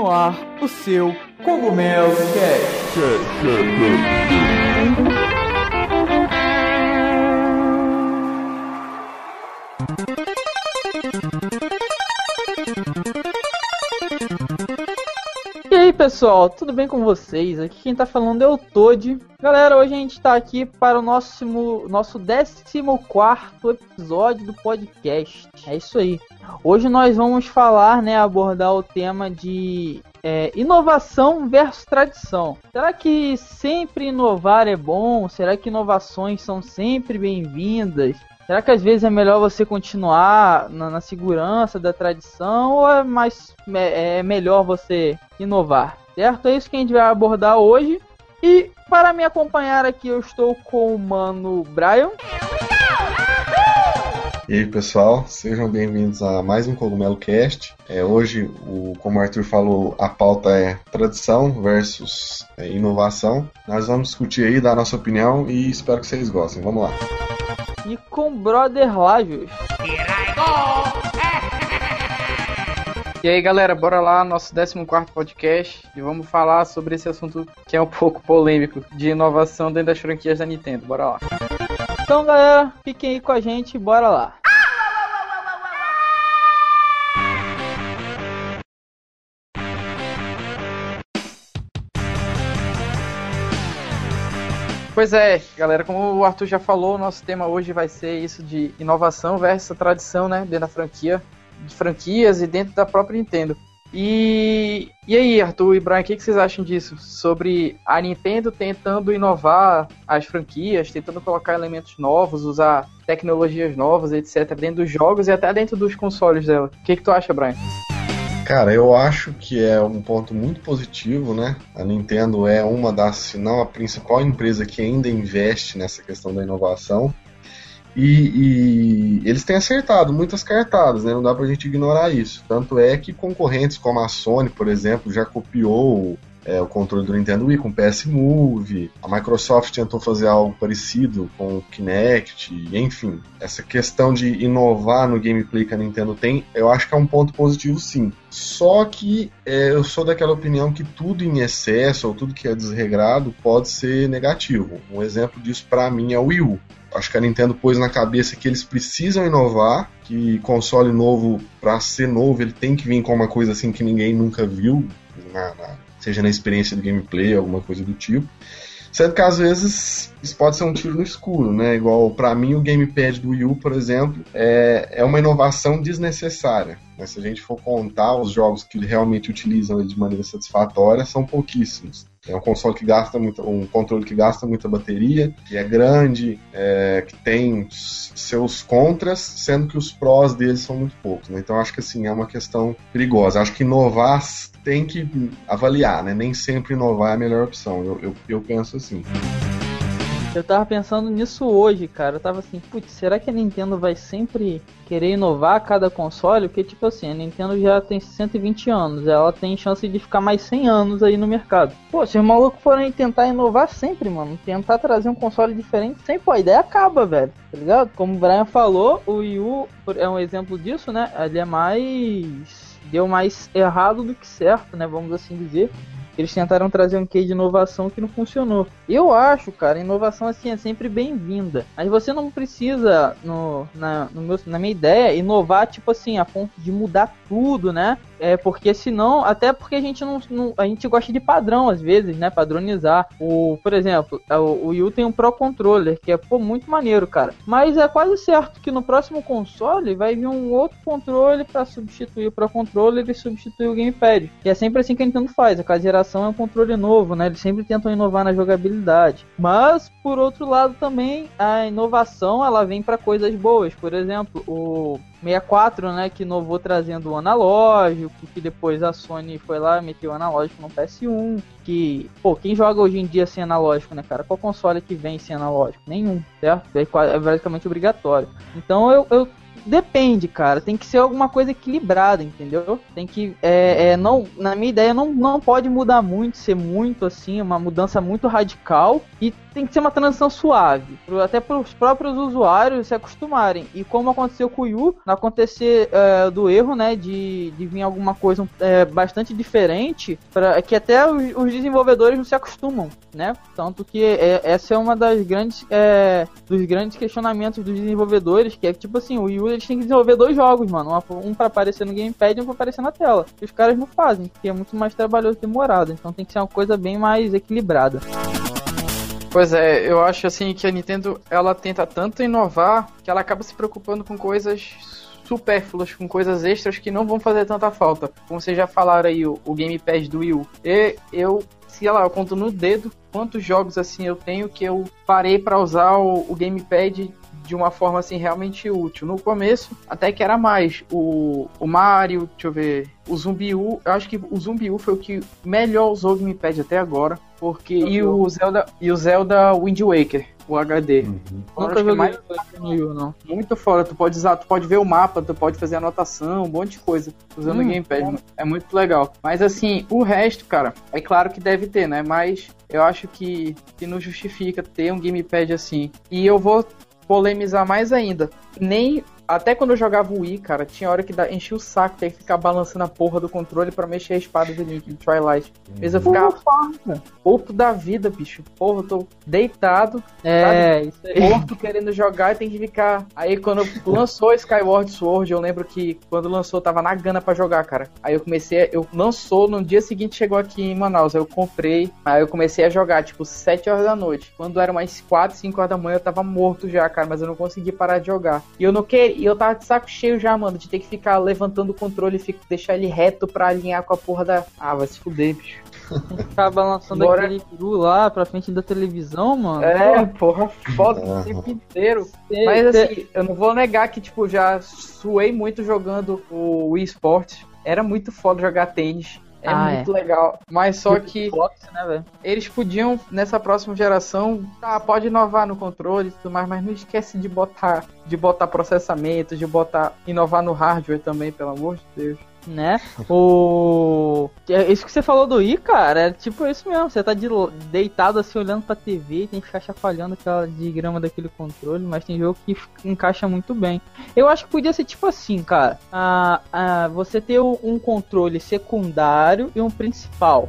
no ar o seu Cogumelo Cast. Pessoal, tudo bem com vocês? Aqui quem tá falando é o Toad. Galera, hoje a gente tá aqui para o nosso, nosso 14 episódio do podcast. É isso aí. Hoje nós vamos falar, né, abordar o tema de é, inovação versus tradição. Será que sempre inovar é bom? Será que inovações são sempre bem-vindas? Será que às vezes é melhor você continuar na, na segurança da tradição ou é mais é, é melhor você inovar? Certo? É isso que a gente vai abordar hoje. E para me acompanhar aqui eu estou com o mano Brian. E aí pessoal, sejam bem-vindos a mais um Cogumelo Cast. É, hoje, o, como o Arthur falou, a pauta é tradição versus é, inovação. Nós vamos discutir aí, dar a nossa opinião e espero que vocês gostem. Vamos lá. E com Brother Lajos. E aí galera, bora lá, nosso 14 podcast e vamos falar sobre esse assunto que é um pouco polêmico de inovação dentro das franquias da Nintendo. Bora lá. Então galera, fiquem aí com a gente, bora lá. Pois é, galera, como o Arthur já falou, nosso tema hoje vai ser isso de inovação versus tradição, né, dentro da franquia, de franquias e dentro da própria Nintendo. E, e aí, Arthur e Brian, o que, que vocês acham disso? Sobre a Nintendo tentando inovar as franquias, tentando colocar elementos novos, usar tecnologias novas, etc., dentro dos jogos e até dentro dos consoles dela. O que, que tu acha, Brian? Cara, eu acho que é um ponto muito positivo, né? A Nintendo é uma das, se não a principal empresa que ainda investe nessa questão da inovação. E, e, eles têm acertado muitas cartadas, né? Não dá pra gente ignorar isso. Tanto é que concorrentes como a Sony, por exemplo, já copiou é, o controle do Nintendo Wii com o PS Move. A Microsoft tentou fazer algo parecido com o Kinect, enfim. Essa questão de inovar no gameplay que a Nintendo tem, eu acho que é um ponto positivo sim. Só que é, eu sou daquela opinião que tudo em excesso ou tudo que é desregrado pode ser negativo. Um exemplo disso para mim é o Wii U. Acho que a Nintendo pôs na cabeça que eles precisam inovar, que console novo, para ser novo, ele tem que vir com uma coisa assim que ninguém nunca viu na, na seja na experiência do gameplay, alguma coisa do tipo. Sendo que às vezes isso pode ser um tiro no escuro, né? Igual para mim o gamepad do Wii U, por exemplo, é, é uma inovação desnecessária. Né? Se a gente for contar os jogos que realmente utilizam ele de maneira satisfatória, são pouquíssimos. É um console que gasta muito, um controle que gasta muita bateria, que é grande, é, que tem seus contras, sendo que os prós dele são muito poucos. Né? Então acho que assim é uma questão perigosa. Acho que inovar tem que avaliar, né? Nem sempre inovar é a melhor opção. Eu, eu, eu penso assim. Eu tava pensando nisso hoje, cara. Eu tava assim, putz, será que a Nintendo vai sempre querer inovar cada console? Porque, tipo assim, a Nintendo já tem 120 anos, ela tem chance de ficar mais 100 anos aí no mercado. Pô, se os malucos forem tentar inovar sempre, mano, tentar trazer um console diferente, sempre, a ideia acaba, velho, tá ligado? Como o Brian falou, o Wii U é um exemplo disso, né? Ele é mais. Deu mais errado do que certo, né? Vamos assim dizer. Eles tentaram trazer um quê de inovação que não funcionou. Eu acho, cara, inovação assim é sempre bem-vinda. Mas você não precisa, no, na, no meu, na minha ideia, inovar, tipo assim, a ponto de mudar tudo, né? É porque senão, até porque a gente não, não, a gente gosta de padrão às vezes, né? Padronizar. O, por exemplo, é, o, o Wii U tem um Pro Controller, que é pô, muito maneiro, cara. Mas é quase certo que no próximo console vai vir um outro controle para substituir o Pro Controller e substituir o Gamepad. E é sempre assim que a Nintendo faz. A cada geração é um controle novo, né? Eles sempre tentam inovar na jogabilidade. Mas por outro lado também a inovação ela vem para coisas boas. Por exemplo, o 64, né, que inovou trazendo o analógico, que depois a Sony foi lá meteu o analógico no PS1, que, pô, quem joga hoje em dia sem analógico, né, cara? Qual console que vem sem analógico? Nenhum, certo? É, é basicamente obrigatório. Então eu, eu depende, cara. Tem que ser alguma coisa equilibrada, entendeu? Tem que. É, é, não, na minha ideia, não, não pode mudar muito, ser muito assim, uma mudança muito radical. E tem que ser uma transição suave, até para os próprios usuários se acostumarem. E como aconteceu com o Yu, não acontecer é, do erro, né, de, de vir alguma coisa é, bastante diferente, para que até os, os, desenvolvedores não se acostumam, né? Tanto que é, essa é uma das grandes é, dos grandes questionamentos dos desenvolvedores, que é tipo assim, o Yu eles têm que desenvolver dois jogos, mano, um para aparecer no gamepad e um para aparecer na tela. E os caras não fazem, porque é muito mais trabalhoso e demorado. Então tem que ser uma coisa bem mais equilibrada. Pois é, eu acho assim que a Nintendo ela tenta tanto inovar que ela acaba se preocupando com coisas supérfluas, com coisas extras que não vão fazer tanta falta. Como vocês já falaram aí, o, o Gamepad do Wii U. E eu, sei lá, eu conto no dedo quantos jogos assim eu tenho que eu parei para usar o, o Gamepad de uma forma assim realmente útil. No começo, até que era mais. O, o Mario, deixa eu ver, o Zumbi U, eu acho que o Zumbi U foi o que melhor usou o Gamepad até agora. Porque, e o Zelda e o Zelda Wind Waker, o HD. Uhum. Nunca joguei mais no não. Muito fora, tu pode usar, tu pode ver o mapa, tu pode fazer anotação, um monte de coisa usando hum, o Gamepad. É muito legal. Mas assim, o resto, cara, é claro que deve ter, né? Mas eu acho que, que não justifica ter um Gamepad assim. E eu vou polemizar mais ainda. Nem até quando eu jogava o Wii, cara, tinha hora que enchia o saco ter que ficar balançando a porra do controle para mexer a espada do Link no Twilight. Mas eu ficava pouco da vida, bicho. Porra, eu tô deitado, é, isso aí. morto querendo jogar e tem que ficar. Aí quando lançou Skyward Sword, eu lembro que quando lançou eu tava na gana para jogar, cara. Aí eu comecei, eu lançou, no dia seguinte chegou aqui em Manaus, aí eu comprei, aí eu comecei a jogar, tipo, 7 horas da noite. Quando era mais 4, 5 horas da manhã eu tava morto já, cara, mas eu não consegui parar de jogar. E eu não queria e eu tava de saco cheio já, mano, de ter que ficar levantando o controle e deixar ele reto pra alinhar com a porra da. Ah, vai se fuder, bicho. Ficar balançando Bora. aquele peru lá pra frente da televisão, mano. É, porra, foda o tempo inteiro. Mas assim, eu não vou negar que, tipo, já suei muito jogando o Wii Sports. Era muito foda jogar tênis. É ah, muito é. legal. Mas só que né, eles podiam, nessa próxima geração, tá, pode inovar no controle e tudo mais, mas não esquece de botar, de botar processamento, de botar, inovar no hardware também, pelo amor de Deus né? O. É isso que você falou do I, cara, é tipo isso mesmo. Você tá de... deitado assim olhando pra TV, tem que ficar chacoalhando aquela diagrama daquele controle, mas tem jogo que encaixa muito bem. Eu acho que podia ser tipo assim, cara. Ah, ah, você ter um controle secundário e um principal.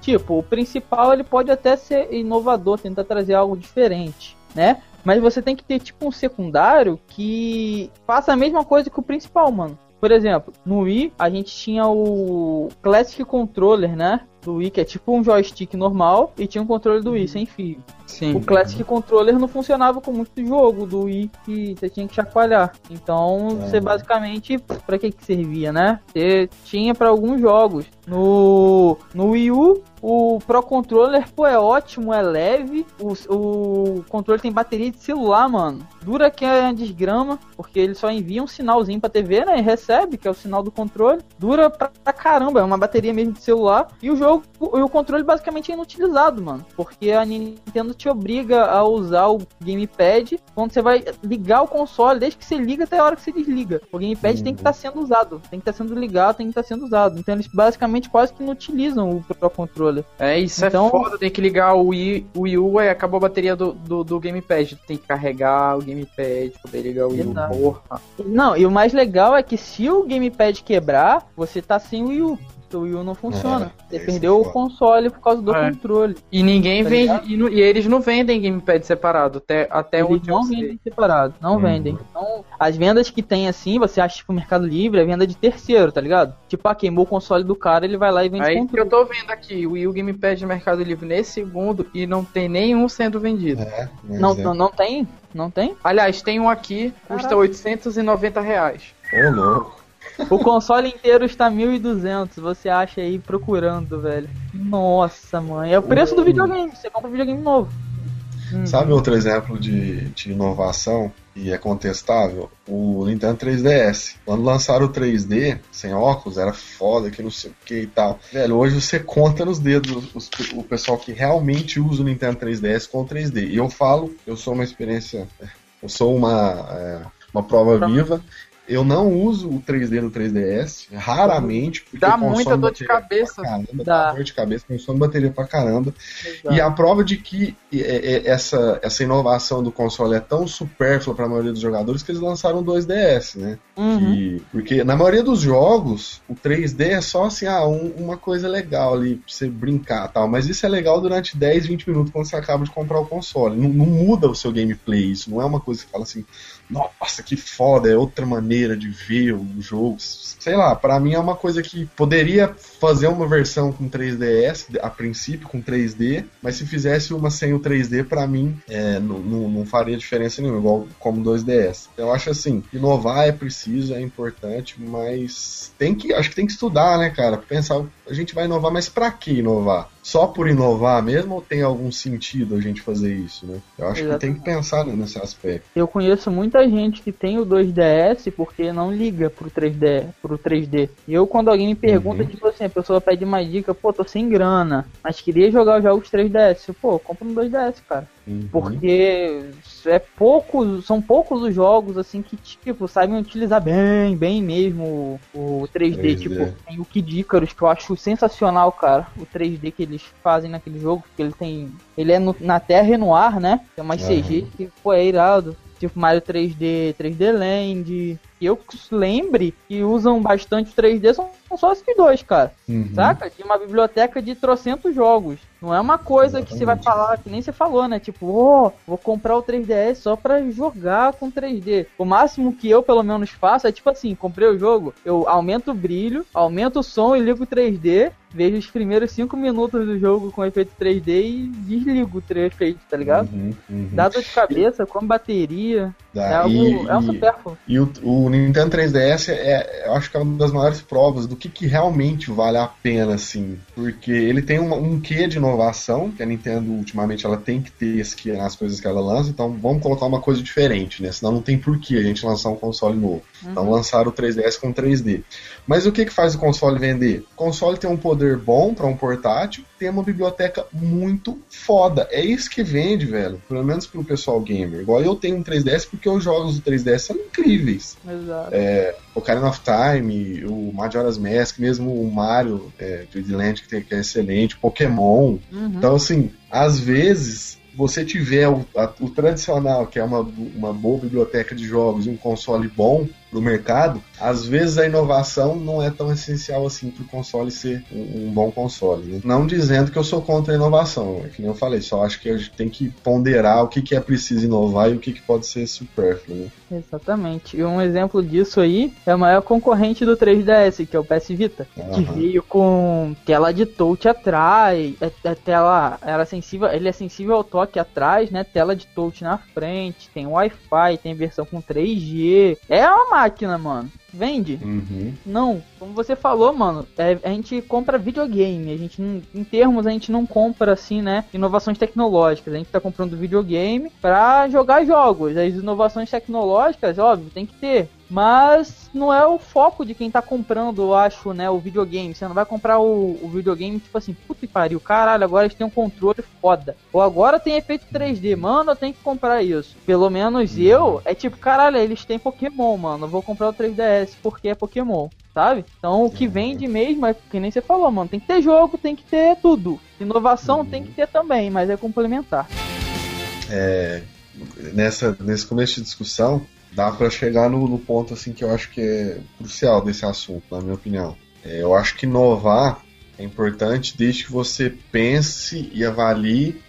Tipo, o principal ele pode até ser inovador, tentar trazer algo diferente, né? Mas você tem que ter tipo um secundário que faça a mesma coisa que o principal, mano. Por exemplo, no Wii a gente tinha o Classic Controller, né? Do Wii, que é tipo um joystick normal, e tinha um controle do Wii sem fio. Sim. O Classic Controller não funcionava com muito jogo do Wii que você tinha que chacoalhar. Então, é. você basicamente, para que que servia, né? Você tinha para alguns jogos. No, no Wii U, o Pro Controller, pô, é ótimo, é leve. O, o controle tem bateria de celular, mano. Dura que é desgrama, porque ele só envia um sinalzinho pra TV, né? E recebe, que é o sinal do controle. Dura pra, pra caramba, é uma bateria mesmo de celular. E o jogo, o, o controle basicamente é inutilizado, mano. Porque a Nintendo te obriga a usar o gamepad quando você vai ligar o console, desde que você liga até a hora que você desliga. O gamepad uhum. tem que estar tá sendo usado, tem que estar tá sendo ligado, tem que estar tá sendo usado. Então eles basicamente quase que não utilizam o Pro Controller. É, isso é então, é foda, tem que ligar o Wii, o Wii U e acabou a bateria do, do, do, gamepad. Tem que carregar o gamepad, poder ligar o Wii U, porra. Não, e o mais legal é que se o gamepad quebrar, você tá sem o Wii U o Wii U não funciona. É, Você perdeu o console por causa do é. controle. E ninguém tá vende. E, e, eles não vendem gamepad separado. Até, até eles onde não vendem separado. Não uhum. vendem. Então, as vendas que tem assim, você acha tipo Mercado Livre, é venda de terceiro, tá ligado? Tipo, ah, queimou o console do cara, ele vai lá e vende Aí controle. eu tô vendo aqui o Wii U Gamepad de Mercado Livre nesse segundo e não tem nenhum sendo vendido. É, não, não, não tem? Não tem? Aliás, tem um aqui, custa Caraca. 890 reais. Ô, louco. O console inteiro está 1.200, você acha aí procurando, velho. Nossa, mãe. É o preço do videogame, você compra um videogame novo. Hum. Sabe outro exemplo de, de inovação e é contestável? O Nintendo 3DS. Quando lançaram o 3D sem óculos, era foda, que não sei o que e tal. Velho, hoje você conta nos dedos os, o pessoal que realmente usa o Nintendo 3DS com o 3D. E eu falo, eu sou uma experiência. Eu sou uma. É, uma prova viva. Eu não uso o 3D no 3DS, raramente, porque dá muita dor de cabeça. Caramba, dá. dá dor de cabeça, consome bateria pra caramba. Exato. E a prova de que essa, essa inovação do console é tão supérflua para a maioria dos jogadores que eles lançaram o 2DS, né? Uhum. Que, porque na maioria dos jogos, o 3D é só assim, ah, um, uma coisa legal ali pra você brincar tal. Mas isso é legal durante 10, 20 minutos quando você acaba de comprar o console. Não, não muda o seu gameplay, isso não é uma coisa que fala assim, nossa, que foda, é outra maneira de ver o jogo. Sei lá, para mim é uma coisa que poderia fazer uma versão com 3DS, a princípio com 3D, mas se fizesse uma sem o 3D, para mim é, não, não, não, faria diferença nenhuma, igual como 2DS. Eu acho assim, inovar é preciso, é importante, mas tem que, acho que tem que estudar, né, cara? Pensar, a gente vai inovar, mas para que inovar? Só por inovar mesmo ou tem algum sentido a gente fazer isso, né? Eu acho Exatamente. que tem que pensar nesse aspecto. Eu conheço muita gente que tem o 2DS porque não liga pro 3D, pro 3D. E eu quando alguém me pergunta, uhum. tipo assim, a pessoa pede uma dica, pô, tô sem grana, mas queria jogar os jogos 3DS. Pô, compra um 2DS, cara. Uhum. Porque é poucos, são poucos os jogos assim que tipo sabem utilizar bem, bem mesmo o 3D, 3D. tipo, tem o Kid Icarus que eu acho sensacional, cara. O 3D que eles fazem naquele jogo, porque ele tem, ele é no, na Terra e no ar, né? Tem umas uhum. CG que pô, é irado. Tipo Mario 3D, 3D Land, que eu lembre que usam bastante 3D são só esses dois, cara. Uhum. Saca? De uma biblioteca de trocentos jogos. Não é uma coisa Exatamente. que você vai falar, que nem você falou, né? Tipo, oh, vou comprar o 3DS só pra jogar com 3D. O máximo que eu, pelo menos, faço é tipo assim: comprei o jogo, eu aumento o brilho, aumento o som e ligo o 3D vejo os primeiros 5 minutos do jogo com efeito 3D e desligo o efeito, tá ligado? Uhum, uhum. Dá dor de cabeça, com bateria. Dá. É, algo, e, é um supérfluo. E o, o, Nintendo 3DS é, eu acho que é uma das maiores provas do que, que realmente vale a pena, assim. Porque ele tem um, um quê de inovação, que a Nintendo ultimamente ela tem que ter esse quê nas coisas que ela lança, então vamos colocar uma coisa diferente, né? Senão não tem porquê a gente lançar um console novo. Então, uhum. Então lançaram o 3DS com 3D. Mas o que, que faz o console vender? O console tem um poder bom para um portátil, tem uma biblioteca muito foda. É isso que vende, velho. Pelo menos pro pessoal gamer. Igual eu tenho um 3DS porque os jogos do 3DS são incríveis. Exato. É, Ocarina of Time, o Majora's Mask, mesmo o Mario é, 3D Land, que, que é excelente, Pokémon. Uhum. Então, assim, às vezes você tiver o, a, o, tradicional, que é uma, uma boa biblioteca de jogos e um console bom, no mercado, às vezes a inovação não é tão essencial assim para o console ser um, um bom console. Né? Não dizendo que eu sou contra a inovação, é que nem eu falei, só acho que a gente tem que ponderar o que, que é preciso inovar e o que, que pode ser supérfluo. Né? Exatamente. E um exemplo disso aí é o maior concorrente do 3DS, que é o PS Vita, uhum. que veio com tela de touch atrás, é, é tela era sensível, ele é sensível ao toque atrás, né? Tela de touch na frente, tem Wi-Fi, tem versão com 3G. É uma máquina, mano. Vende? Uhum. Não. Como você falou, mano, é, a gente compra videogame. A gente, em termos, a gente não compra, assim, né, inovações tecnológicas. A gente tá comprando videogame pra jogar jogos. As inovações tecnológicas, óbvio, tem que ter mas não é o foco de quem tá comprando, eu acho, né, o videogame. Você não vai comprar o, o videogame, tipo assim, puta que pariu, caralho, agora eles têm um controle foda. Ou agora tem efeito 3D, mano, eu tenho que comprar isso. Pelo menos eu, é tipo, caralho, eles têm Pokémon, mano, eu vou comprar o 3DS porque é Pokémon, sabe? Então o que vende mesmo é que nem você falou, mano, tem que ter jogo, tem que ter tudo. Inovação tem que ter também, mas é complementar. É, nessa, nesse começo de discussão, dá para chegar no, no, ponto assim que eu acho que é crucial desse assunto, na minha opinião. É, eu acho que inovar é importante desde que você pense e avalie,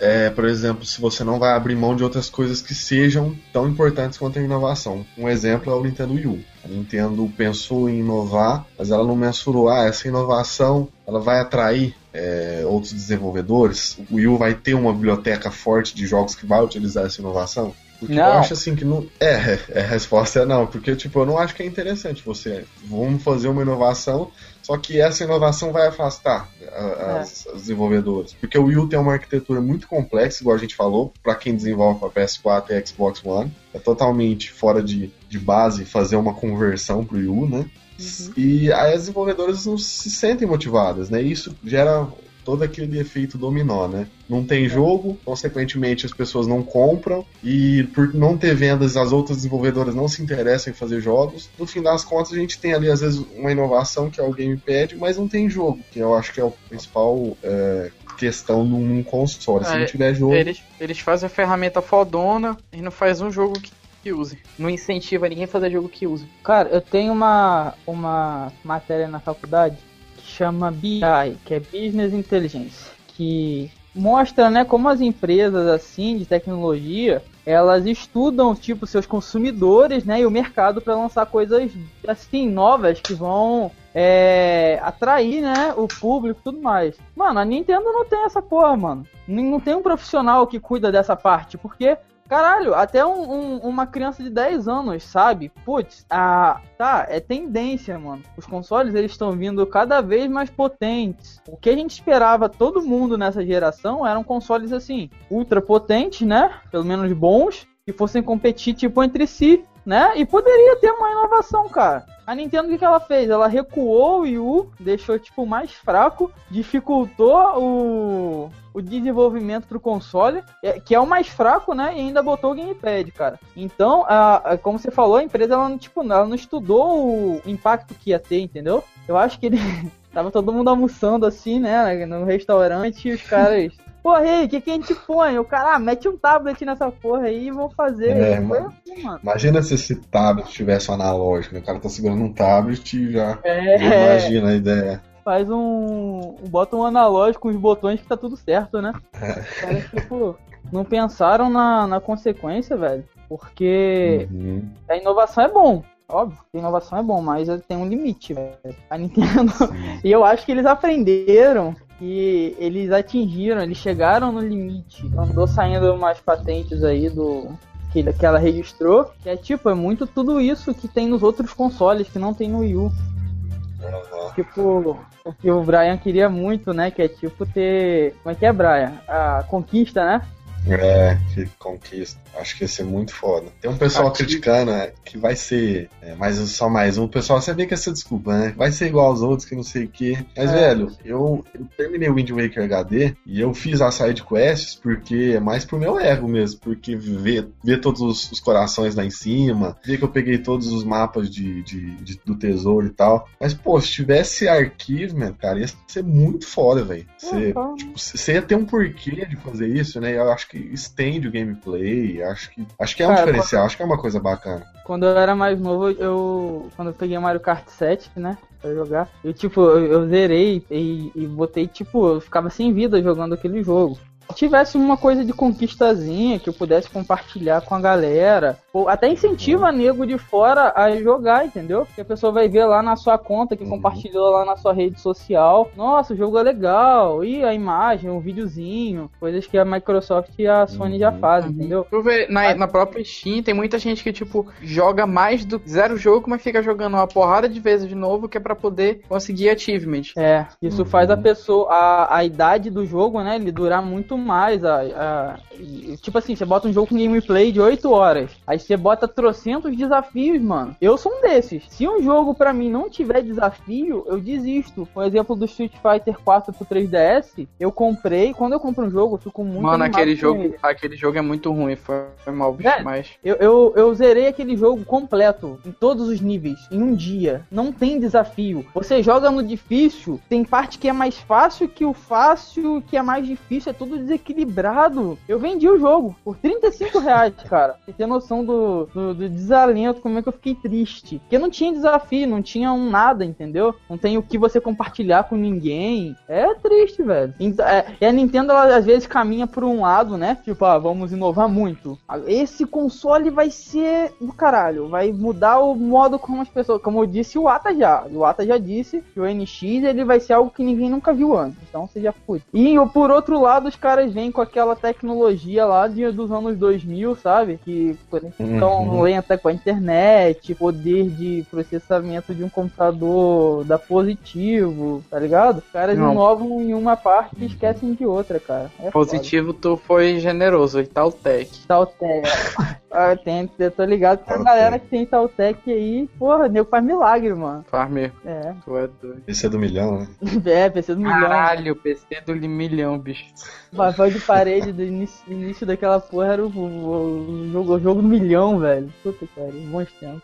é, por exemplo, se você não vai abrir mão de outras coisas que sejam tão importantes quanto a inovação. Um exemplo é o Nintendo Wii U. A Nintendo pensou em inovar, mas ela não mensurou, ah, essa inovação ela vai atrair é, outros desenvolvedores. O Wii U vai ter uma biblioteca forte de jogos que vai utilizar essa inovação. Porque não. eu acho assim que não. É, é, a resposta é não. Porque, tipo, eu não acho que é interessante você. Vamos fazer uma inovação, só que essa inovação vai afastar a, as, é. os desenvolvedores. Porque o Wii U tem uma arquitetura muito complexa, igual a gente falou, para quem desenvolve para PS4 e Xbox One. É totalmente fora de, de base fazer uma conversão pro Wii U, né? Uhum. E aí as desenvolvedoras não se sentem motivadas, né? Isso gera todo aquele efeito dominó, né? Não tem jogo, consequentemente as pessoas não compram e por não ter vendas as outras desenvolvedoras não se interessam em fazer jogos. No fim das contas a gente tem ali às vezes uma inovação que é o gamepad, mas não tem jogo, que eu acho que é o principal é, questão num console. Se É, não tiver jogo, Eles, eles fazem a ferramenta fodona e não faz um jogo que, que use. Não incentiva ninguém a fazer jogo que use. Cara, eu tenho uma, uma matéria na faculdade chama BI, que é Business Intelligence, que mostra, né, como as empresas assim de tecnologia, elas estudam tipo seus consumidores, né, e o mercado para lançar coisas assim novas que vão é, atrair, né, o público tudo mais. Mano, a Nintendo não tem essa porra, mano. Não tem um profissional que cuida dessa parte, porque Caralho, até um- um- uma criança de 10 anos, sabe? Putz, ah, tá, é tendência, mano. Os consoles, eles estão vindo cada vez mais potentes. O que a gente esperava, todo mundo nessa geração, eram consoles, assim, ultra potentes, né? Pelo menos bons, que fossem competir, tipo, entre si, né? E poderia ter uma inovação, cara. A Nintendo, o que, que ela fez? Ela recuou o Wii U, deixou, tipo, mais fraco, dificultou o, o desenvolvimento pro console, é- que é o mais fraco, né? E ainda botou o gamepad, cara. Então, a, a- como você falou, a empresa, ela, não, tipo, ela não estudou o impacto que ia ter, entendeu? Eu acho que ele... Tava todo mundo almoçando assim, né? No restaurante e os caras... Porra, aí, o que, que a gente põe? O cara, ah, mete um tablet nessa porra aí e vão fazer. É, mano. assim, mano. imagina se esse tablet tivesse um analógico, né? O cara tá segurando um tablet e já, É, imagina a ideia. faz um. Bota um analógico com os botões que tá tudo certo, né? Os caras, tipo, não pensaram na, na consequência, velho. Porque Uhum. a inovação é bom. Óbvio que a inovação é bom, mas tem um limite, velho. A Nintendo. E eu acho que eles aprenderam que eles atingiram, eles chegaram no limite. Andou saindo umas patentes aí do. Que, que ela registrou. Que é tipo, é muito tudo isso que tem nos outros consoles, que não tem no Wii U. Uhum. Tipo, o que o Brian queria muito, né? Que é tipo ter. Como é que é, Brian? A conquista, né? É, que conquista. Acho que ia ser muito foda. Tem um pessoal Aqui- criticando né, que vai ser é, mais só mais um. O pessoal sabia que essa desculpa, né? Vai ser igual aos outros, que não sei o quê. Mas, É. velho, eu, eu terminei o Wind Waker HD e eu fiz a side quests porque é mais pro meu ego mesmo. Porque ver, ver todos os, os corações lá em cima, ver que eu peguei todos os mapas de, de- de- do tesouro e tal. Mas, pô, se tivesse arquivo, cara, ia ser muito foda, velho. Você tá. tipo, você ia ter um porquê de fazer isso, né? Eu acho que estende o gameplay, acho que acho que é um Cara, diferencial, acho que é uma coisa bacana. Quando eu era mais novo, eu. Quando eu peguei Mario Kart 7, né? Pra jogar, eu tipo, eu, eu zerei e, e botei, tipo, eu ficava sem vida jogando aquele jogo. Se tivesse uma coisa de conquistazinha que eu pudesse compartilhar com a galera, ou até incentiva nego de fora a jogar, entendeu? Que a pessoa vai ver lá na sua conta que Uhum. compartilhou lá na sua rede social. Nossa, o jogo é legal. E a imagem, um videozinho, coisas que a Microsoft e a Sony já Uhum. fazem, entendeu? Tu vê, na, na própria Steam tem muita gente que, tipo, joga mais do zero jogo, mas fica jogando uma porrada de vezes de novo, que é pra poder conseguir achievement. É, isso Uhum. faz a pessoa, a, a idade do jogo, né, ele durar muito mais. A, a- tipo assim, você bota um jogo com gameplay de 8 horas, aí você bota trocentos desafios, mano. Eu sou um desses. Se um jogo pra mim não tiver desafio, eu desisto. Por exemplo, do Street Fighter 4 pro 3DS, eu comprei. Quando eu compro um jogo, eu fico muito Mano, aquele jogo, ele. aquele jogo é muito ruim, foi, foi mal, bicho, É. mas... Eu, eu, eu zerei aquele jogo completo, em todos os níveis, em um dia. Não tem desafio. Você joga no difícil, tem parte que é mais fácil que o fácil, que é mais difícil, é tudo desequilibrado. Eu vendi o jogo por 35 reais, cara. Você tem noção do, do, do desalento, como é que eu fiquei triste. Porque não tinha desafio, não tinha um nada, entendeu? Não tem o que você compartilhar com ninguém. É triste, velho. Então, é, e a Nintendo, ela às vezes caminha por um lado, né? Tipo, ah, vamos inovar muito. Esse console vai ser do caralho. Vai mudar o modo como as pessoas. Como eu disse, o Ata já. O Ata já disse que o NX ele vai ser algo que ninguém nunca viu antes. Então você já foi. E por outro lado, os caras vêm com aquela tecnologia lá de, dos anos 2000, sabe? Que conexão Uhum. lenta com a internet, poder de processamento de um computador da positivo, tá ligado? Os caras Não. inovam em uma parte e esquecem de outra, cara. É foda. Positivo, tu foi generoso, e tal tech. Ah, tem, eu tô ligado com a galera que tem Taltec aí, porra, nego faz milagre, mano. Faz mesmo. É. Tu é doido. Esse é do milhão, né? É, PC do milhão. Caralho, o PC do milhão, bicho. O papel de parede do início, início daquela porra era o, o, o jogo, o jogo do milhão, velho. Puta que pariu, bons tempos.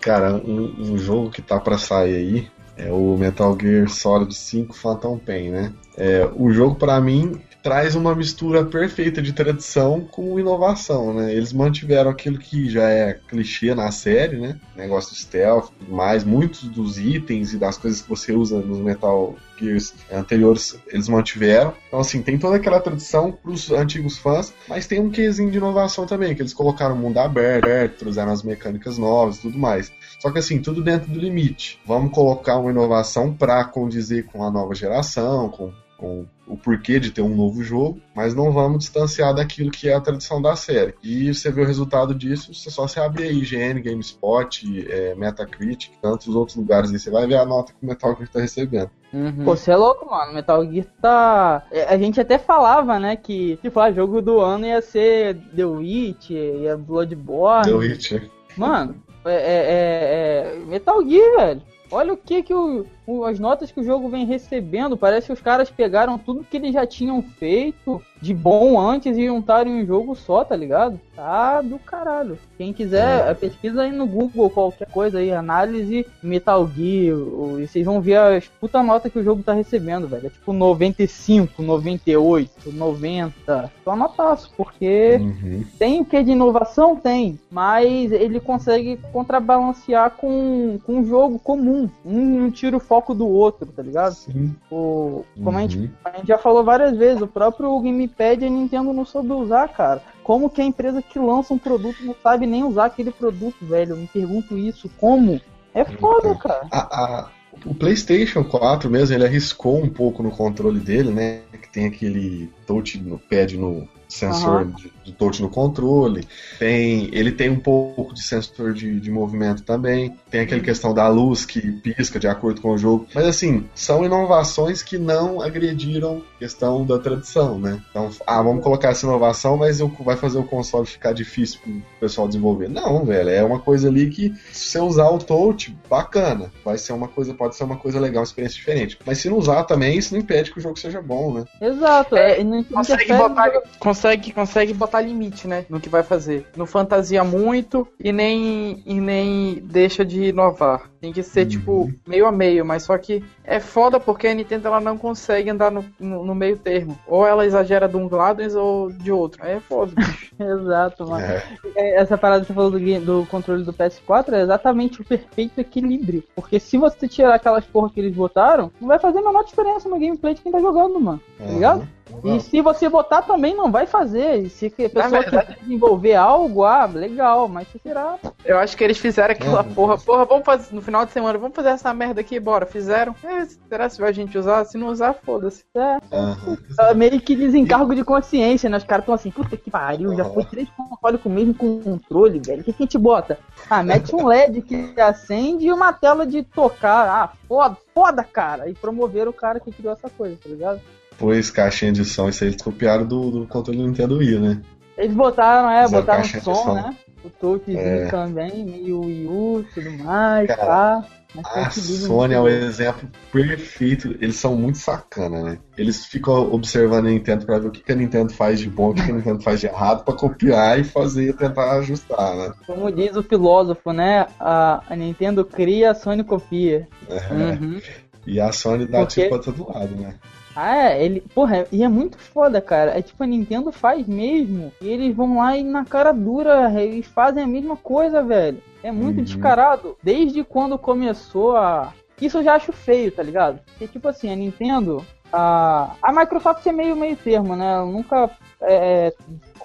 Cara, um, um jogo que tá pra sair aí é o Metal Gear Solid 5 Phantom Pain, né? É, o jogo, pra mim, traz uma mistura perfeita de tradição com inovação, né? Eles mantiveram aquilo que já é clichê na série, né? Negócio de stealth mais. Muitos dos itens e das coisas que você usa nos Metal Gears anteriores, eles mantiveram. Então, assim, tem toda aquela tradição pros antigos fãs, mas tem um quesinho de inovação também, que eles colocaram o mundo aberto, trouxeram as mecânicas novas e tudo mais. Só que assim, tudo dentro do limite. Vamos colocar uma inovação para condizer com a nova geração, com, com o porquê de ter um novo jogo, mas não vamos distanciar daquilo que é a tradição da série. E você vê o resultado disso, você só se abrir aí IGN, GameSpot, é, Metacritic, tantos outros lugares aí, você vai ver a nota que o Metal Gear está recebendo. Uhum. Pô, você é louco, mano. Metal Gear tá. É, a gente até falava, né, que tipo, ah, jogo do ano ia ser The Witch, ia Bloodborne. The Witch. Mano, é, é, é, Metal Gear, velho. Olha o que que o, o, as notas que o jogo vem recebendo. Parece que os caras pegaram tudo que eles já tinham feito de bom antes e juntaram em um jogo só, tá ligado? Tá do caralho. Quem quiser, é. pesquisa aí no Google qualquer coisa aí, análise Metal Gear, e vocês vão ver as puta nota que o jogo tá recebendo, velho. É tipo 95, 98, 90. Só notaço, porque uhum. tem o que de inovação? Tem. Mas ele consegue contrabalancear com, com um jogo comum. Um não tira o foco do outro, tá ligado? Sim. O, como uhum. a, gente, a gente já falou várias vezes, o próprio Gamepad a Nintendo não soube usar, cara. Como que a empresa que lança um produto não sabe nem usar aquele produto, velho? Eu me pergunto isso. Como? É foda, então, cara. A, a, o PlayStation 4 mesmo, ele arriscou um pouco no controle dele, né? Que tem aquele touch no pad no, sensor uhum. de, de, touch no controle, tem, ele tem um pouco de sensor de, de movimento também, tem aquela questão da luz que pisca de acordo com o jogo, mas assim, são inovações que não agrediram a questão da tradição, né? Então, ah, vamos colocar essa inovação, mas eu, vai fazer o console ficar difícil pro pessoal desenvolver. Não, velho, é uma coisa ali que se você usar o touch, bacana, vai ser uma coisa, pode ser uma coisa legal, uma experiência diferente. Mas se não usar também, isso não impede que o jogo seja bom, né? Exato, é, não consegue botar, consegue, consegue botar limite, né? No que vai fazer. Não fantasia muito e nem, e nem deixa de inovar. Tem que ser, tipo, uhum. tipo, meio a meio, mas só que é foda porque a Nintendo ela não consegue andar no, no, no meio termo. Ou ela exagera de um lado ou de outro. Aí é foda, bicho. Exato, mano. É. Essa parada que você falou do, do controle do PS4 é exatamente o perfeito equilíbrio. Porque se você tirar aquelas porra que eles botaram, não vai fazer a menor diferença no gameplay de quem tá jogando, mano. Tá uhum. ligado? E se você botar também não vai fazer. E se a pessoa verdade... quer desenvolver algo, ah, legal, mas se será. Eu acho que eles fizeram aquela uhum. porra. Porra, vamos fazer no final de semana, vamos fazer essa merda aqui, bora. Fizeram. É, será se vai a gente usar? Se não usar, foda-se. É. Uhum. é. Meio que desencargo de consciência, né? Os caras estão assim, puta que pariu, uhum. já foi três consoles com o mesmo controle, velho. O que, que a gente bota? Ah, mete um LED que acende e uma tela de tocar. Ah, foda, foda, cara. E promover o cara que criou essa coisa, tá ligado? Pois caixinha de som, isso aí eles copiaram do, do controle do Nintendo Wii, né? Eles botaram, é, botaram som, som, né? O touchzinho é. também, meio Wii U e tudo mais, Cara, tá? A Sony é o exemplo perfeito. Eles são muito sacana, né? Eles ficam observando a Nintendo para ver o que, que a Nintendo faz de bom, o que, que a Nintendo faz de errado, para copiar e fazer, tentar ajustar, né? Como diz o filósofo, né? A, a Nintendo cria, a Sony copia. É. Uhum. E a Sony dá Porque... tipo pra todo lado, né? Ah, é, ele. Porra, e é muito foda, cara. É tipo, a Nintendo faz mesmo. E eles vão lá e na cara dura, eles fazem a mesma coisa, velho. É muito uhum. descarado. Desde quando começou a. Isso eu já acho feio, tá ligado? Porque, tipo assim, a Nintendo. A, a Microsoft é meio meio termo, né? Ela nunca é,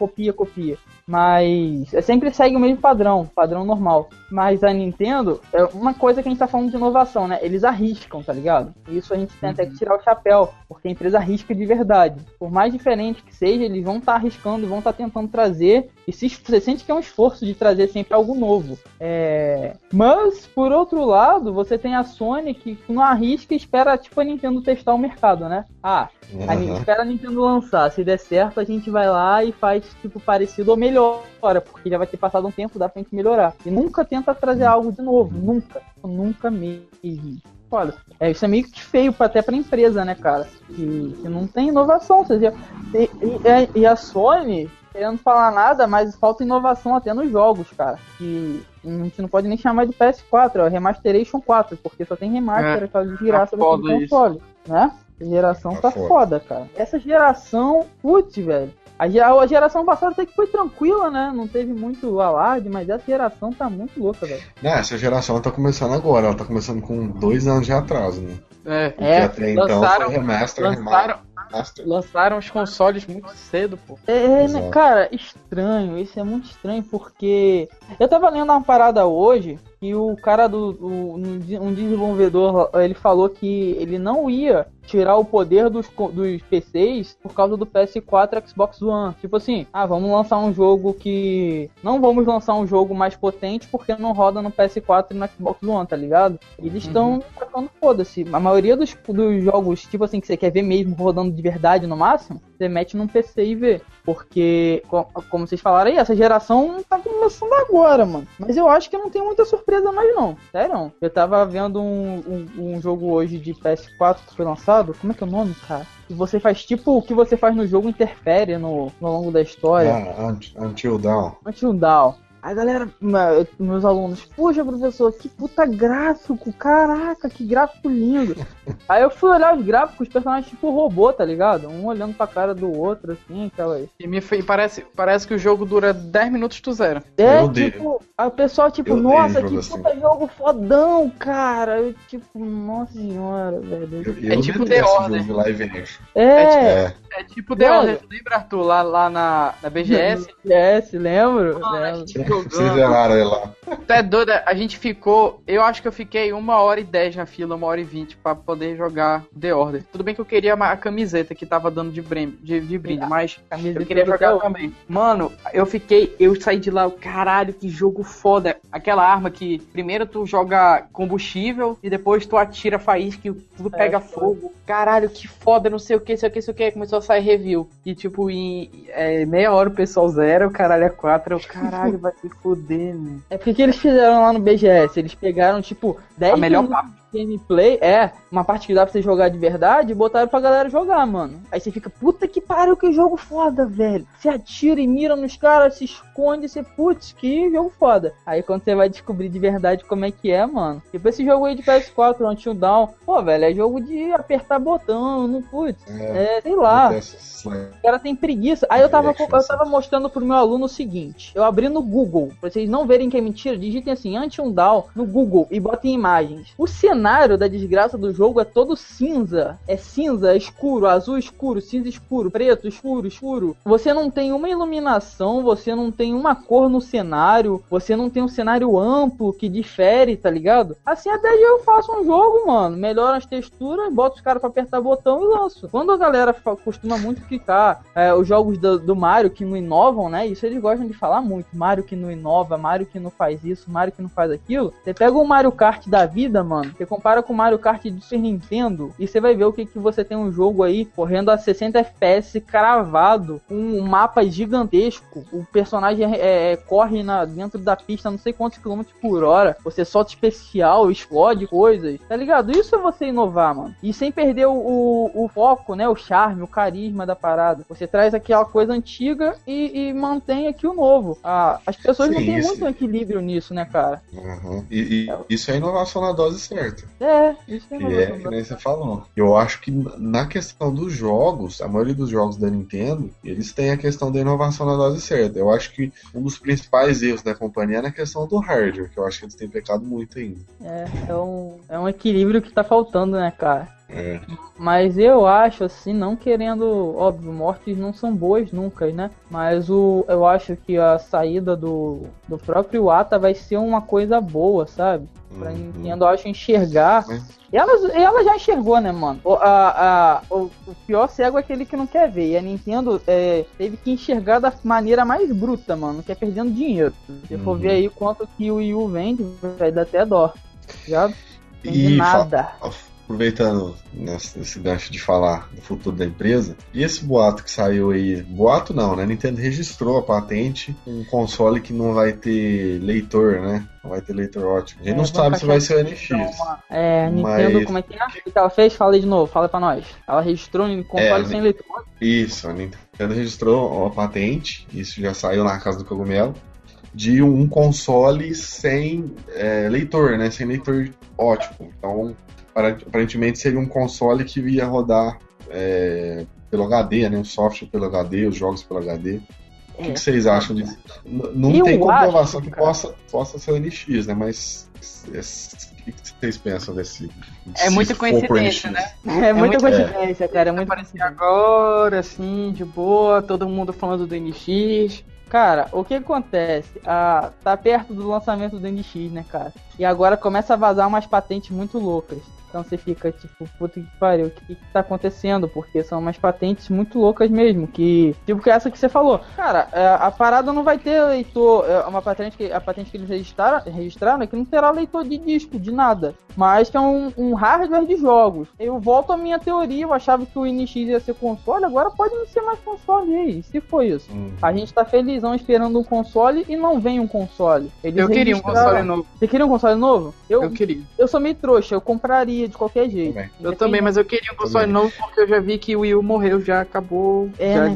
copia, copia. Mas é sempre segue o mesmo padrão, padrão normal. Mas a Nintendo, é uma coisa que a gente tá falando de inovação, né? Eles arriscam, tá ligado? Isso a gente tem até que tirar o chapéu, porque a empresa arrisca de verdade. Por mais diferente que seja, eles vão estar tá arriscando, vão estar tá tentando trazer. E se, você sente que é um esforço de trazer sempre algo novo. É... Mas, por outro lado, você tem a Sony que não arrisca e espera, tipo, a Nintendo testar o mercado, né? Ah, a, espera a Nintendo lançar. Se der certo, a gente vai lá e faz tipo parecido ou melhora, porque já vai ter passado um tempo, dá pra gente melhorar. E nunca tenta trazer algo de novo, nunca, nunca mesmo. Olha, é, isso é meio que feio até pra empresa, né, cara? Que, que não tem inovação. Ou seja, e, e, e a Sony, querendo falar nada, mas falta inovação até nos jogos, cara. Que a gente não pode nem chamar de PS4, é o Remasteration 4, porque só tem remaster, é, aquela desgraça tá do console, isso. né? A geração tá, tá foda. foda, cara. Essa geração, putz, velho. A, geração passada até que foi tranquila, né? Não teve muito alarde, mas essa geração tá muito louca, velho. Não, essa geração tá começando agora, ela tá começando com dois anos de atraso, né? É, Porque é até então foi remaster, lançaram, remaster. Lançaram os consoles muito cedo, pô. É, né, cara, estranho, isso é muito estranho, porque eu tava lendo uma parada hoje que o cara do. O, um desenvolvedor ele falou que ele não ia tirar o poder dos, dos PCs por causa do PS4 e Xbox One. Tipo assim, ah, vamos lançar um jogo que. Não vamos lançar um jogo mais potente porque não roda no PS4 e no Xbox One, tá ligado? Eles estão uhum. tacando foda-se. A maioria dos, dos jogos, tipo assim, que você quer ver mesmo rodando de verdade no máximo, você mete num PC e vê. Porque, como vocês falaram aí, essa geração tá começando agora, mano. Mas eu acho que não tem muita surpresa mais, não. Sério. Eu tava vendo um, um, um jogo hoje de PS4 que foi lançado como é que é o nome, cara? Que você faz tipo o que você faz no jogo interfere no, no longo da história. Ah, Until Dawn. Until Dawn. Aí galera, meus alunos, poxa professor, que puta gráfico, caraca, que gráfico lindo. Aí eu fui olhar os gráficos, os personagens tipo robô, tá ligado? Um olhando pra cara do outro, assim, aquela aí. E me parece, parece que o jogo dura 10 minutos do zero. É, Meu tipo, o pessoal tipo, eu nossa, que assim. puta jogo fodão, cara. Eu tipo, nossa senhora, velho. Eu, eu é tipo The Order. É, é, tipo, é. é tipo The Order, lembra Arthur, lá, lá na, na BGS? BGS, lembro? Ah, lembro. Tipo, vocês zeraram ele lá. Tu é doida, a gente ficou. Eu acho que eu fiquei uma hora e dez na fila, uma hora e vinte pra poder jogar The Order. Tudo bem que eu queria a camiseta que tava dando de brinde, de, de brinde mas eu queria jogar também. Mano, eu fiquei. Eu saí de lá, caralho, que jogo foda. Aquela arma que primeiro tu joga combustível e depois tu atira faísca e tudo é, pega é, fogo. Caralho, que foda, não sei o que, sei o que, sei o que. Começou a sair review. E tipo, em é, meia hora o pessoal zero, o caralho é quatro. Eu, caralho, vai se fuder, né? É porque eles fizeram lá no BGS. Eles pegaram, tipo, 10 minutos gameplay, é, uma parte que dá pra você jogar de verdade, botaram pra galera jogar, mano. Aí você fica, puta que pariu, que jogo foda, velho. Você atira e mira nos caras, se esconde, você, putz, que jogo foda. Aí quando você vai descobrir de verdade como é que é, mano. Tipo esse jogo aí de PS4, Until Down, pô, velho, é jogo de apertar botão, não putz. É, é sei lá. O cara tem preguiça. Aí eu tava, eu tava mostrando pro meu aluno o seguinte: eu abri no Google, pra vocês não verem que é mentira, digitem assim, Until Down no Google e botem imagens. O cenário cenário da desgraça do jogo é todo cinza. É cinza, é escuro, azul escuro, cinza escuro, preto escuro, escuro. Você não tem uma iluminação, você não tem uma cor no cenário, você não tem um cenário amplo que difere, tá ligado? Assim até eu faço um jogo, mano. Melhoro as texturas, boto os caras pra apertar botão e lanço. Quando a galera costuma muito criticar é, os jogos do, do Mario que não inovam, né? Isso eles gostam de falar muito. Mario que não inova, Mario que não faz isso, Mario que não faz aquilo. Você pega o Mario Kart da vida, mano. Você compara com Mario Kart do Super Nintendo e você vai ver o que, que você tem um jogo aí correndo a 60 FPS cravado, com um mapa gigantesco, o personagem é, é, corre na, dentro da pista não sei quantos quilômetros por hora, você solta especial, explode coisas, tá ligado? Isso é você inovar, mano. E sem perder o, o, o foco, né? O charme, o carisma da parada. Você traz aquela coisa antiga e, e mantém aqui o novo. Ah, as pessoas Sim, não têm muito equilíbrio nisso, né, cara? Uhum. E, e, isso é inovação na dose certa. É, isso é que é que nem você falou. Eu acho que na questão dos jogos, a maioria dos jogos da Nintendo, eles têm a questão da inovação na dose certa. Eu acho que um dos principais erros da companhia é na questão do hardware, que eu acho que eles têm pecado muito ainda. É, é um, é um equilíbrio que tá faltando, né, cara? É. Mas eu acho, assim, não querendo. Óbvio, mortes não são boas nunca, né? Mas o, eu acho que a saída do, do próprio Ata vai ser uma coisa boa, sabe? Pra uhum. Nintendo, eu acho, enxergar. É. Ela, ela já enxergou, né, mano? O, a, a, o, o, pior cego é aquele que não quer ver. E a Nintendo é, teve que enxergar da maneira mais bruta, mano, que é perdendo dinheiro. Se uhum. for ver aí quanto que o Wii U vende, vai dar até dó. Já? e nada. Fa aproveitando nesse, nesse gancho de falar do futuro da empresa, e esse boato que saiu aí, boato não, né? Nintendo registrou a patente, um console que não vai ter leitor, né? Não vai ter leitor ótimo. A gente É, não sabe se vai ser o então, NX. É, a Nintendo, Mas- como é que é? O que ela fez? Fala aí de novo, fala pra nós. Ela registrou um console É, sem leitor. Isso, a Nintendo registrou uma patente, isso já saiu na casa do cogumelo, de um console sem é, leitor, né? Sem leitor ótimo. Então, aparentemente seria um console que ia rodar é, pelo HD, né? Um software pelo HD, os jogos pelo HD. O que, É. que vocês acham disso? Não Eu tem comprovação acho, que cara. possa, possa ser o NX, né? Mas é, o que, que vocês pensam desse? É muita coincidência, NX? né? É, muita muito- coincidência, cara. É muita Aparecer coincidência. agora, assim, de boa, todo mundo falando do NX. Cara, o que acontece? Ah, tá perto do lançamento do NX, né, cara? E agora começa a vazar umas patentes muito loucas. Então você fica tipo, puta que pariu, o que, que tá acontecendo? Porque são umas patentes muito loucas mesmo. Que. Tipo que essa que você falou. Cara, é, a parada não vai ter leitor. É uma patente que. A patente que eles registraram, registraram é que não terá leitor de disco, de nada. Mas que é um, um hardware de jogos. Eu volto à minha teoria, eu achava que o NX ia ser console, agora pode não ser mais console e aí. Se foi isso. Uhum. A gente tá felizão esperando um console e não vem um console. Eles Eu queria um console novo. Você queria um console novo? Eu, Eu eu, queria. sou meio trouxa, eu compraria de qualquer jeito. Também. Eu também, mas eu queria um console Também. novo porque eu já vi que o Wii U morreu, já acabou. É, já né.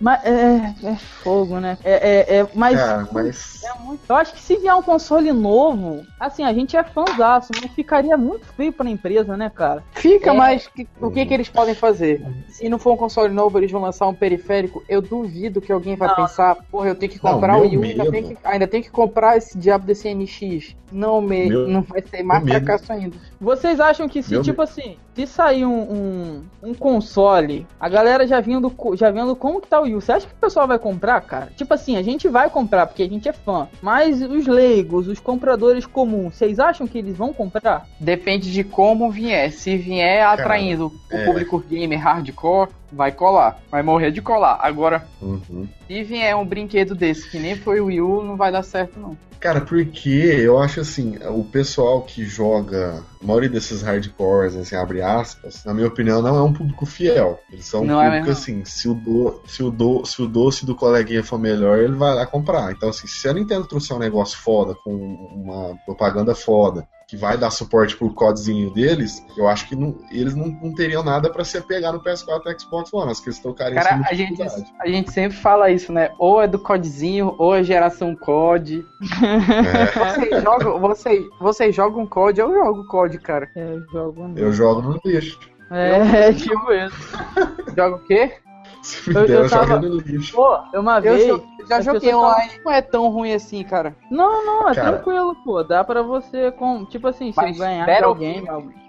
Mas é, é fogo, né? É, é, é, mas Cara, mas. é muito- eu acho que se vier um console novo, assim, a gente é fãzaço, mas ficaria muito feio pra empresa, né, cara? Fica, É. mas que- o que, que eles podem fazer? Se não for um console novo, eles vão lançar um periférico. Eu duvido que alguém vai Não. pensar, porra, eu tenho que Não, comprar o meu Wii U, ainda tenho, que, ainda tenho que comprar esse diabo desse NX. Não, me, Meu- não vai ser mais fracasso ainda. Vocês acham que se, Meu tipo assim, se sair um, um, um console, a galera já vendo, já vendo como que tá o Wii U, você acha que o pessoal vai comprar, cara? Tipo assim, a gente vai comprar porque a gente é fã, mas os leigos, os compradores comuns, vocês acham que eles vão comprar? Depende de como vier. Se vier atraindo o é. público gamer hardcore, vai colar. Vai morrer de colar. Agora, Uhum. se vier um brinquedo desse que nem foi o Wii U, não vai dar certo, não. Cara, porque eu acho assim, o pessoal que joga, a maioria desses hardcores, assim, abre aspas, na minha opinião, não é um público fiel. Eles são um Não é público mesmo. assim, se o, do, se, o do, se o doce do coleguinha for melhor, ele vai lá comprar. Então, assim, se a Nintendo trouxer um negócio foda, com uma propaganda foda, que vai dar suporte pro codezinho deles, eu acho que não- eles não, não teriam nada pra se apegar no PS4 e Xbox One, acho que eles trocariam Cara, a gente, a gente sempre fala isso, né? Ou é do codezinho, ou é geração COD. É, Vocês jogam, vocês, vocês jogam COD, eu jogo COD, cara. É, eu jogo. eu jogo no lixo. É, tipo isso. Joga o quê? Se me Eu- der, eu eu tava- no lixo. Pô, uma Eu vez. jo- já joguei online, não é tão ruim assim, cara. Não, não, é Cara. tranquilo, pô. Dá pra você, com, tipo assim, se Mas ganhar alguém.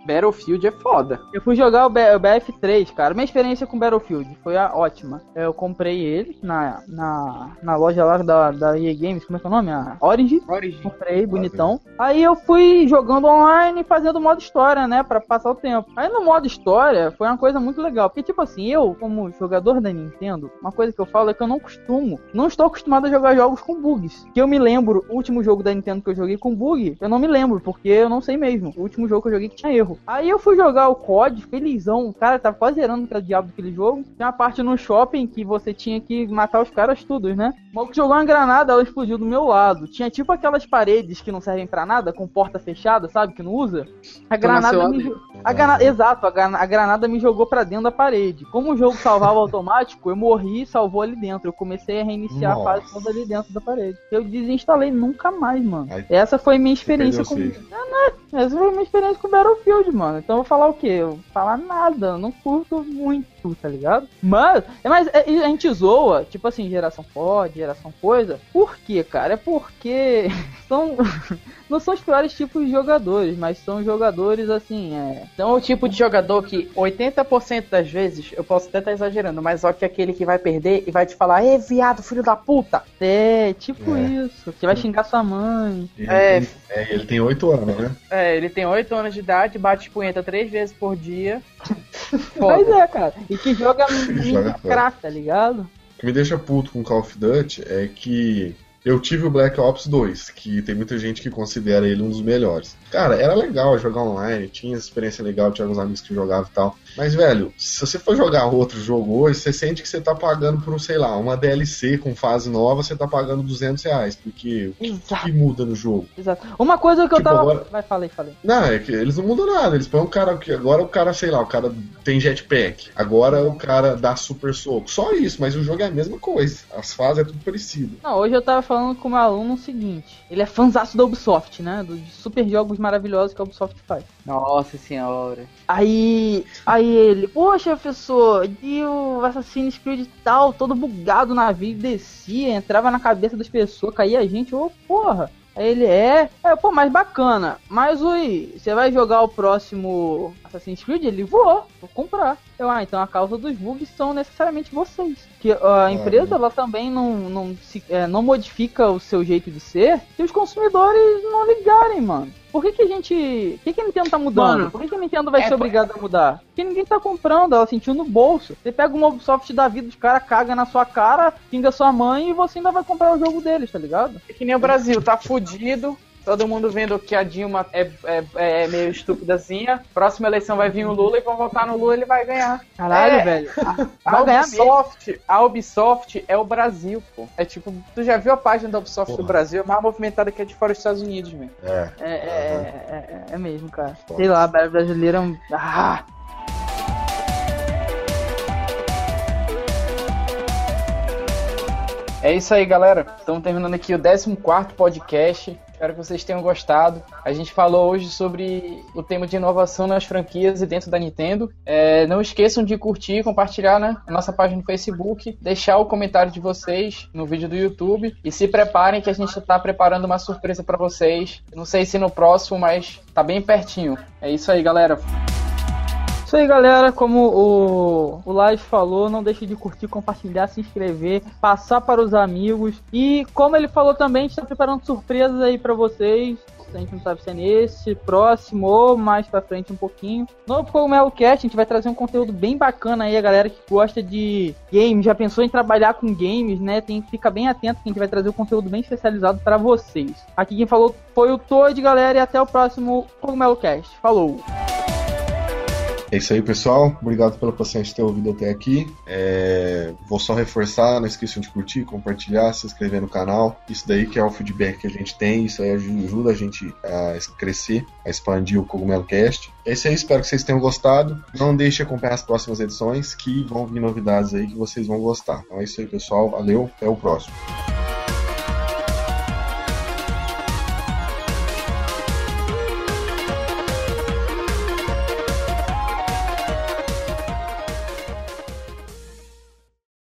Battlefield é foda. Eu fui jogar o, B- o BF3, cara. Minha experiência com Battlefield foi a ótima. Eu comprei ele na, na, na loja lá da, da EA Games, como é que é o nome? A Orange. Origin. Comprei, bonitão. Aí eu fui jogando online e fazendo modo história, né? Pra passar o tempo. Aí no modo história foi uma coisa muito legal. Porque, tipo assim, eu, como jogador da Nintendo, uma coisa que eu falo é que eu não costumo, não estou acostumado a jogar jogos com bugs. Que eu me lembro, o último jogo da Nintendo que eu joguei com bug, eu não me lembro, porque eu não sei mesmo. O último jogo que eu joguei que tinha erro. Aí eu fui jogar o COD, felizão. Cara, tava quase zerando aquele diabo daquele jogo. Tinha uma parte no shopping que você tinha que matar os caras todos, né? O maluco jogou uma granada, ela explodiu do meu lado. Tinha tipo aquelas paredes que não servem pra nada, com porta fechada, sabe? Que não usa. A granada me a granada, exato, a, grana- a granada me jogou pra dentro da parede. Como o jogo salvava automático, eu morri e salvou ali dentro. Eu comecei a reiniciar Nossa. a fase toda ali dentro da parede. Eu desinstalei nunca mais, mano. Aí- Essa foi minha experiência com. perdeu o Essa foi minha experiência com Battlefield, mano. Então eu vou falar o quê? Eu vou falar nada. Eu não curto muito, tá ligado? Mas, é, mas é, a gente zoa, tipo assim, geração pod, geração coisa. Por quê, cara? É porque são. Não são os piores tipos de jogadores, mas são jogadores assim, é. Então, o tipo de jogador que 80% das vezes, eu posso até estar exagerando, mas só que é aquele que vai perder e vai te falar, Ê, viado, filho da puta! É, tipo É. isso. Que vai xingar sua mãe. Ele, É. tem, é, ele tem 8 anos, né? É, ele tem 8 anos de idade, bate punheta 3 vezes por dia. Mas Foda. é, cara. E que joga crack, tá ligado? O que me deixa puto com Call of Duty é que Eu tive o Black Ops 2, que tem muita gente que considera ele um dos melhores. Cara, era legal jogar online, tinha experiência legal, tinha alguns amigos que jogavam e tal. Mas, velho, se você for jogar outro jogo hoje, você sente que você tá pagando por, sei lá, uma DLC com fase nova, você tá pagando 200 reais. Porque o que muda no jogo? Exato. Uma coisa que tipo, eu tava. Agora... Vai, falei, falei. Não, é que eles não mudam nada. Eles põem um cara que. Agora o cara, sei lá, o cara tem jetpack. Agora o cara dá super soco. Só isso, mas o jogo é a mesma coisa. As fases é tudo parecido. Não, hoje eu tava falando com o meu aluno o seguinte: ele é fãzaço da Ubisoft, né? Dos super jogos maravilhosos que a Ubisoft faz. Nossa senhora. Aí. Aí ele, poxa, professor, e o Assassin's Creed tal, todo bugado na vida, descia, entrava na cabeça das pessoas, caía a gente, ô porra. Aí ele é, é, pô, mais bacana. Mas ui, você vai jogar o próximo Assassin's Creed? Ele vou, vou comprar. Eu, ah, então a causa dos bugs são necessariamente vocês. Que a empresa ela também não, não, se, é, não modifica o seu jeito de ser se os consumidores não ligarem, mano. Por que, que a gente. Por que, que a Nintendo tá mudando? Mano, Por que, que a Nintendo vai é ser obrigada a mudar? Porque ninguém tá comprando, ela sentiu no bolso. Você pega uma Ubisoft da vida, os caras cagam na sua cara, pinga sua mãe e você ainda vai comprar o jogo deles, tá ligado? É que nem o Brasil, tá fudido, todo mundo vendo que a Dilma é, é, é meio estúpidazinha. Próxima eleição vai vir o Lula e vão votar no Lula ele vai ganhar. Caralho, é, velho. A, a Ubisoft, a Ubisoft é o Brasil, pô. É tipo, tu já viu a página da Ubisoft Porra. do Brasil? É mais movimentada que a de fora dos Estados Unidos, velho. É. É, é, é, é, mesmo, cara. Sei lá, brasileiro é um. Ah! É isso aí, galera. Estamos terminando aqui o 14 podcast. Espero que vocês tenham gostado. A gente falou hoje sobre o tema de inovação nas franquias e dentro da Nintendo. É, não esqueçam de curtir, compartilhar né, a nossa página no Facebook, deixar o comentário de vocês no vídeo do YouTube e se preparem que a gente está preparando uma surpresa para vocês. Não sei se no próximo, mas tá bem pertinho. É isso aí, galera. Isso aí, galera. Como o, o Live falou, não deixe de curtir, compartilhar, se inscrever, passar para os amigos. E como ele falou também, a gente está preparando surpresas aí para vocês. A gente não sabe se é nesse, próximo ou mais pra frente um pouquinho. Novo Cogumelo Cast, a gente vai trazer um conteúdo bem bacana aí, a galera que gosta de games, já pensou em trabalhar com games, né? Tem que ficar bem atento que a gente vai trazer um conteúdo bem especializado para vocês. Aqui quem falou foi o Toad, galera, e até o próximo Cogumelo Cast. Falou! É isso aí, pessoal. Obrigado pela paciência de ter ouvido até aqui. É... Vou só reforçar, não esqueçam de curtir, compartilhar, se inscrever no canal. Isso daí que é o feedback que a gente tem, isso aí ajuda a gente a crescer, a expandir o Cogumelo Cast. É isso aí, espero que vocês tenham gostado. Não deixe de acompanhar as próximas edições, que vão vir novidades aí que vocês vão gostar. Então é isso aí, pessoal. Valeu, até o próximo.